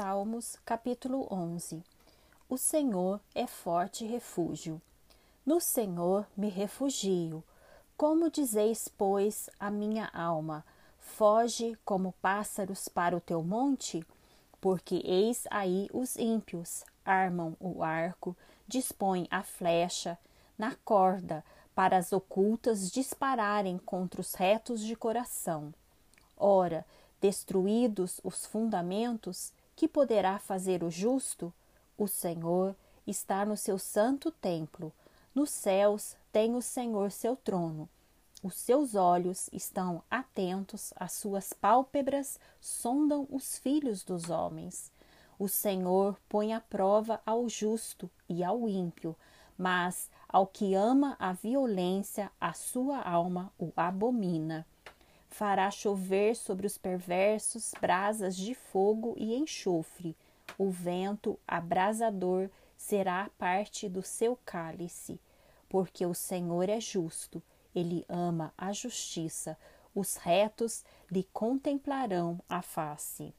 Salmos, capítulo 11. O Senhor é forte refúgio. No Senhor me refugio. Como dizeis, pois, a minha alma: Foge como pássaros para o teu monte? Porque eis aí os ímpios armam o arco, dispõem a flecha na corda para as ocultas dispararem contra os retos de coração. Ora, Destruídos os fundamentos, que poderá fazer o justo? O Senhor está no seu santo templo. Nos céus tem o Senhor seu trono. Os seus olhos estão atentos, as suas pálpebras sondam os filhos dos homens. O Senhor põe à prova ao justo e ao ímpio, mas ao que ama a violência, a sua alma o abomina fará chover sobre os perversos brasas de fogo e enxofre. O vento abrasador será a parte do seu cálice, porque o Senhor é justo, ele ama a justiça, os retos lhe contemplarão a face.